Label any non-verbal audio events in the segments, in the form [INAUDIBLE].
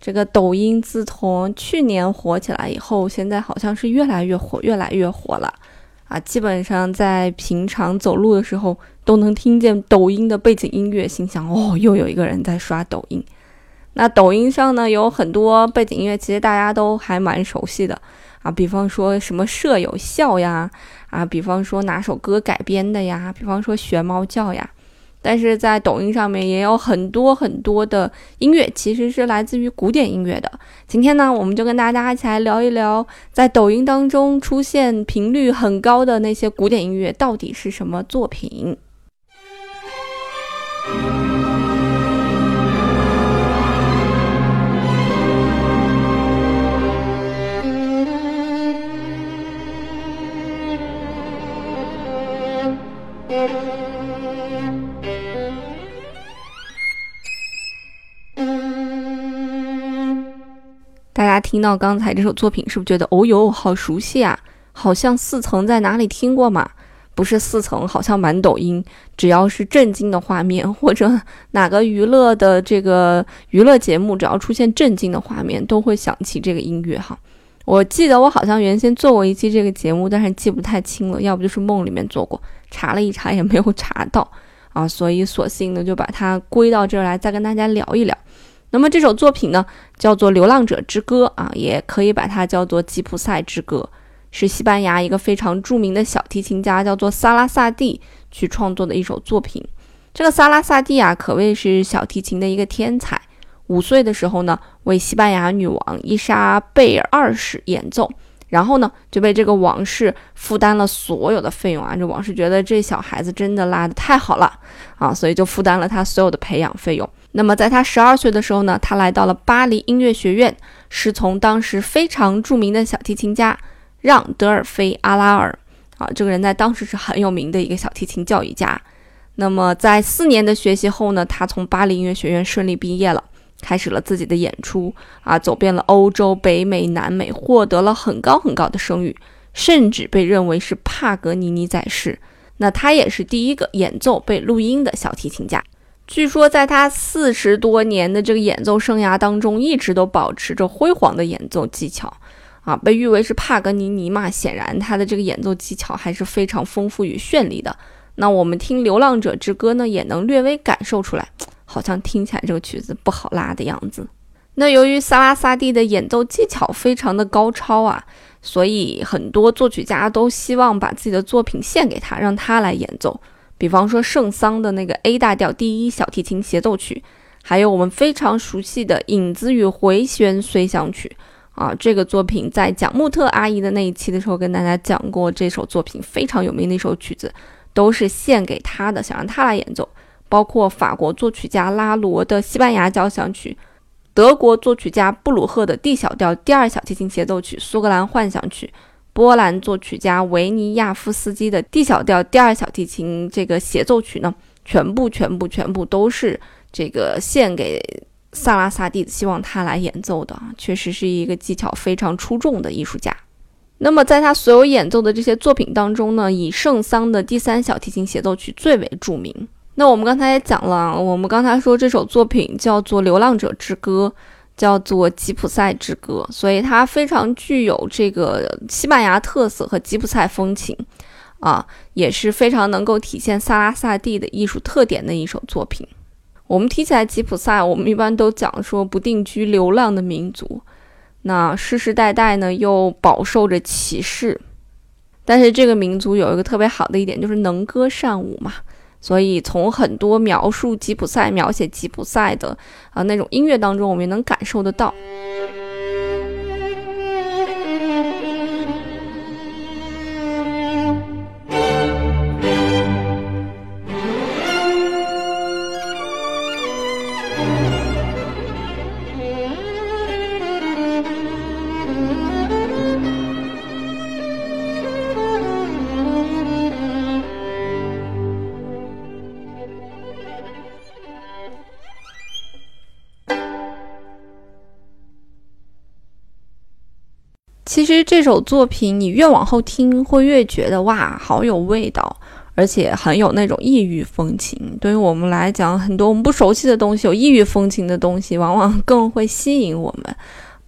这个抖音自从去年火起来以后，现在好像是越来越火，越来越火了啊！基本上在平常走路的时候都能听见抖音的背景音乐，心想哦，又有一个人在刷抖音。那抖音上呢有很多背景音乐，其实大家都还蛮熟悉的啊，比方说什么舍友笑呀，啊，比方说哪首歌改编的呀，比方说学猫叫呀。但是在抖音上面也有很多很多的音乐，其实是来自于古典音乐的。今天呢，我们就跟大家一起来聊一聊，在抖音当中出现频率很高的那些古典音乐到底是什么作品。听到刚才这首作品，是不是觉得哦哟，好熟悉啊？好像四层在哪里听过嘛？不是四层，好像满抖音，只要是震惊的画面，或者哪个娱乐的这个娱乐节目，只要出现震惊的画面，都会想起这个音乐哈。我记得我好像原先做过一期这个节目，但是记不太清了，要不就是梦里面做过，查了一查也没有查到啊，所以索性呢就把它归到这儿来，再跟大家聊一聊。那么这首作品呢，叫做《流浪者之歌》啊，也可以把它叫做《吉普赛之歌》，是西班牙一个非常著名的小提琴家叫做萨拉萨蒂去创作的一首作品。这个萨拉萨蒂啊，可谓是小提琴的一个天才。五岁的时候呢，为西班牙女王伊莎贝尔二世演奏，然后呢，就被这个王室负担了所有的费用啊。这王室觉得这小孩子真的拉得太好了啊，所以就负担了他所有的培养费用。那么，在他十二岁的时候呢，他来到了巴黎音乐学院，师从当时非常著名的小提琴家让·德尔菲·阿拉尔。啊，这个人在当时是很有名的一个小提琴教育家。那么，在四年的学习后呢，他从巴黎音乐学院顺利毕业了，开始了自己的演出。啊，走遍了欧洲、北美、南美，获得了很高很高的声誉，甚至被认为是帕格尼尼在世。那他也是第一个演奏被录音的小提琴家。据说，在他四十多年的这个演奏生涯当中，一直都保持着辉煌的演奏技巧，啊，被誉为是帕格尼尼嘛。显然，他的这个演奏技巧还是非常丰富与绚丽的。那我们听《流浪者之歌》呢，也能略微感受出来，好像听起来这个曲子不好拉的样子。那由于萨拉萨蒂的演奏技巧非常的高超啊，所以很多作曲家都希望把自己的作品献给他，让他来演奏。比方说圣桑的那个 A 大调第一小提琴协奏曲，还有我们非常熟悉的影子与回旋随想曲啊，这个作品在讲穆特阿姨的那一期的时候跟大家讲过，这首作品非常有名的一首曲子，都是献给他的，想让他来演奏。包括法国作曲家拉罗的西班牙交响曲，德国作曲家布鲁赫的 D 小调第二小提琴协奏曲，苏格兰幻想曲。波兰作曲家维尼亚夫斯基的 D 小调第二小提琴这个协奏曲呢，全部、全部、全部都是这个献给萨拉萨蒂，希望他来演奏的。确实是一个技巧非常出众的艺术家。那么，在他所有演奏的这些作品当中呢，以圣桑的第三小提琴协奏曲最为著名。那我们刚才也讲了，我们刚才说这首作品叫做《流浪者之歌》。叫做吉普赛之歌，所以它非常具有这个西班牙特色和吉普赛风情，啊，也是非常能够体现萨拉萨蒂的艺术特点的一首作品。我们提起来吉普赛，我们一般都讲说不定居流浪的民族，那世世代代呢又饱受着歧视，但是这个民族有一个特别好的一点，就是能歌善舞嘛。所以，从很多描述吉普赛、描写吉普赛的啊那种音乐当中，我们也能感受得到。实这首作品，你越往后听，会越觉得哇，好有味道，而且很有那种异域风情。对于我们来讲，很多我们不熟悉的东西，有异域风情的东西，往往更会吸引我们。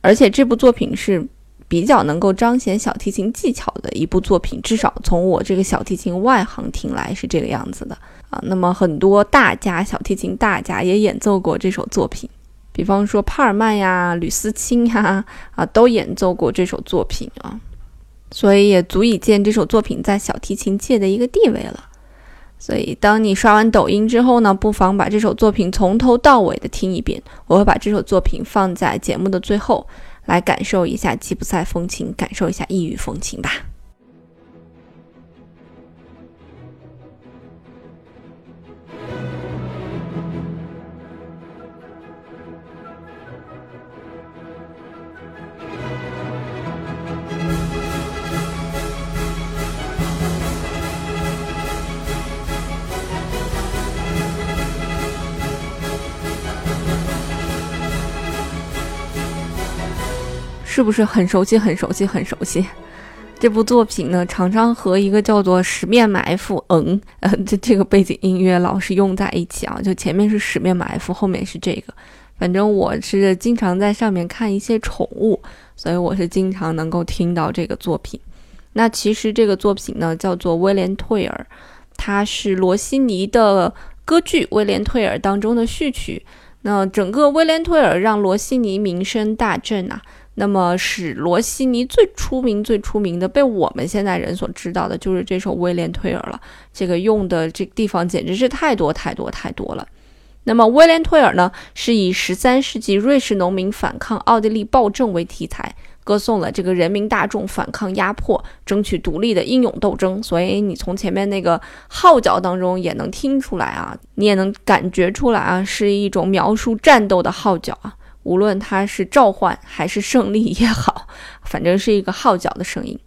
而且这部作品是比较能够彰显小提琴技巧的一部作品，至少从我这个小提琴外行听来是这个样子的啊。那么很多大家小提琴大家也演奏过这首作品。比方说帕尔曼呀、吕思清呀，啊，都演奏过这首作品啊，所以也足以见这首作品在小提琴界的一个地位了。所以，当你刷完抖音之后呢，不妨把这首作品从头到尾的听一遍。我会把这首作品放在节目的最后，来感受一下吉普赛风情，感受一下异域风情吧。是不是很熟悉？很熟悉，很熟悉。这部作品呢，常常和一个叫做《十面埋伏》嗯，呃，这这个背景音乐老是用在一起啊。就前面是《十面埋伏》，后面是这个。反正我是经常在上面看一些宠物，所以我是经常能够听到这个作品。那其实这个作品呢，叫做《威廉·退尔》，它是罗西尼的歌剧《威廉·退尔》当中的序曲。那整个《威廉·退尔》让罗西尼名声大振啊。那么，使罗西尼最出名、最出名的，被我们现在人所知道的，就是这首《威廉·退尔》了。这个用的这地方简直是太多、太多、太多了。那么，《威廉·退尔》呢，是以十三世纪瑞士农民反抗奥地利暴政为题材，歌颂了这个人民大众反抗压迫、争取独立的英勇斗争。所以，你从前面那个号角当中也能听出来啊，你也能感觉出来啊，是一种描述战斗的号角啊。无论它是召唤还是胜利也好，反正是一个号角的声音。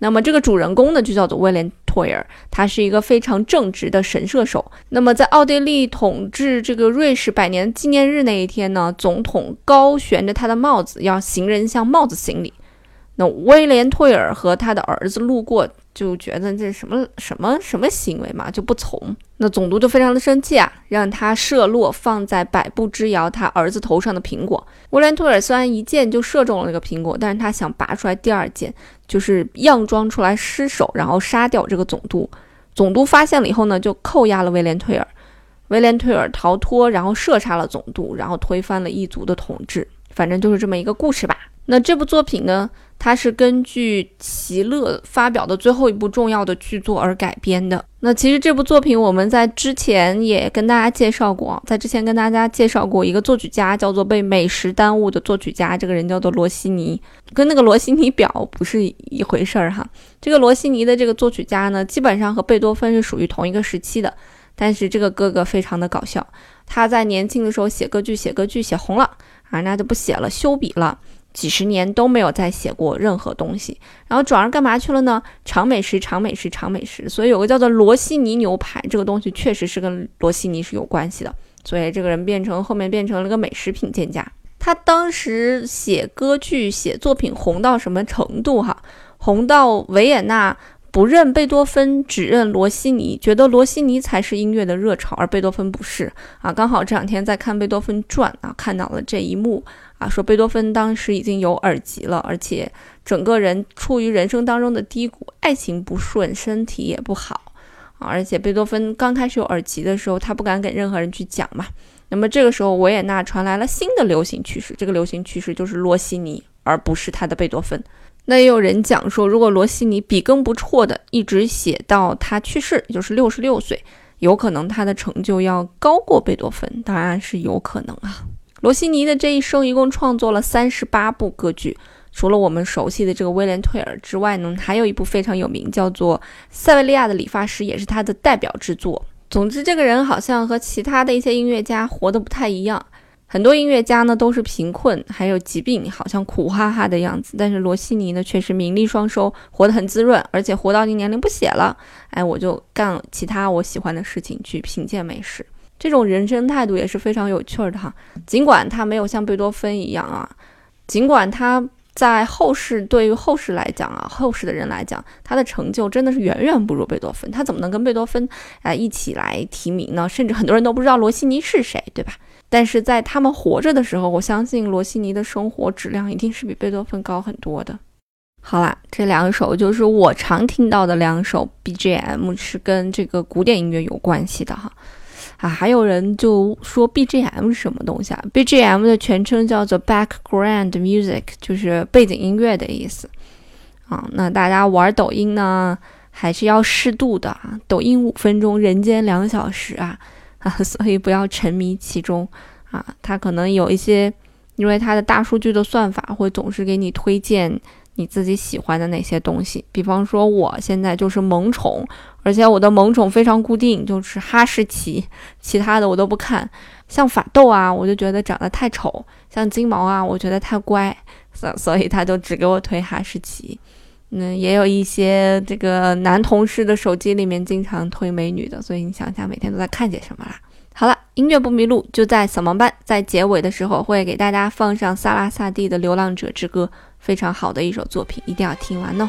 那么这个主人公呢，就叫做威廉·托尔，他是一个非常正直的神射手。那么在奥地利统治这个瑞士百年纪念日那一天呢，总统高悬着他的帽子，要行人向帽子行礼。那威廉·退尔和他的儿子路过，就觉得这什么什么什么行为嘛，就不从。那总督就非常的生气啊，让他射落放在百步之遥他儿子头上的苹果。威廉·退尔虽然一箭就射中了那个苹果，但是他想拔出来第二箭，就是佯装出来失手，然后杀掉这个总督。总督发现了以后呢，就扣押了威廉·退尔。威廉·退尔逃脱，然后射杀了总督，然后推翻了异族的统治。反正就是这么一个故事吧。那这部作品呢？它是根据齐勒发表的最后一部重要的剧作而改编的。那其实这部作品我们在之前也跟大家介绍过，在之前跟大家介绍过一个作曲家，叫做被美食耽误的作曲家。这个人叫做罗西尼，跟那个罗西尼表不是一回事儿哈。这个罗西尼的这个作曲家呢，基本上和贝多芬是属于同一个时期的。但是这个哥哥非常的搞笑，他在年轻的时候写歌剧，写歌剧写红了啊，那就不写了，休笔了。几十年都没有再写过任何东西，然后转而干嘛去了呢？尝美食，尝美食，尝美食。所以有个叫做罗西尼牛排这个东西，确实是跟罗西尼是有关系的。所以这个人变成后面变成了个美食品鉴家。他当时写歌剧、写作品红到什么程度？哈，红到维也纳。不认贝多芬，只认罗西尼，觉得罗西尼才是音乐的热潮，而贝多芬不是啊。刚好这两天在看《贝多芬传》啊，看到了这一幕啊，说贝多芬当时已经有耳疾了，而且整个人处于人生当中的低谷，爱情不顺，身体也不好啊。而且贝多芬刚开始有耳疾的时候，他不敢给任何人去讲嘛。那么这个时候，维也纳传来了新的流行趋势，这个流行趋势就是罗西尼，而不是他的贝多芬。那也有人讲说，如果罗西尼笔耕不辍的一直写到他去世，也就是六十六岁，有可能他的成就要高过贝多芬，当然是有可能啊。罗西尼的这一生一共创作了三十八部歌剧，除了我们熟悉的这个威廉·退尔之外呢，还有一部非常有名，叫做《塞维利亚的理发师》，也是他的代表之作。总之，这个人好像和其他的一些音乐家活得不太一样。很多音乐家呢都是贫困，还有疾病，好像苦哈哈的样子。但是罗西尼呢却是名利双收，活得很滋润，而且活到你年龄不写了，哎，我就干其他我喜欢的事情，去品鉴美食。这种人生态度也是非常有趣的哈。尽管他没有像贝多芬一样啊，尽管他在后世，对于后世来讲啊，后世的人来讲，他的成就真的是远远不如贝多芬。他怎么能跟贝多芬啊一起来提名呢？甚至很多人都不知道罗西尼是谁，对吧？但是在他们活着的时候，我相信罗西尼的生活质量一定是比贝多芬高很多的。好啦，这两首就是我常听到的两首 BGM，是跟这个古典音乐有关系的哈。啊，还有人就说 BGM 是什么东西啊？BGM 的全称叫做 Background Music，就是背景音乐的意思。啊，那大家玩抖音呢，还是要适度的啊。抖音五分钟，人间两小时啊 [LAUGHS] 啊，所以不要沉迷其中啊。它可能有一些，因为它的大数据的算法会总是给你推荐。你自己喜欢的那些东西，比方说我现在就是萌宠，而且我的萌宠非常固定，就是哈士奇，其他的我都不看。像法斗啊，我就觉得长得太丑；像金毛啊，我觉得太乖，所所以他就只给我推哈士奇。嗯，也有一些这个男同事的手机里面经常推美女的，所以你想想每天都在看些什么啦？好了音乐不迷路就在扫盲班在结尾的时候会给大家放上萨拉萨蒂的流浪者之歌非常好的一首作品一定要听完哦。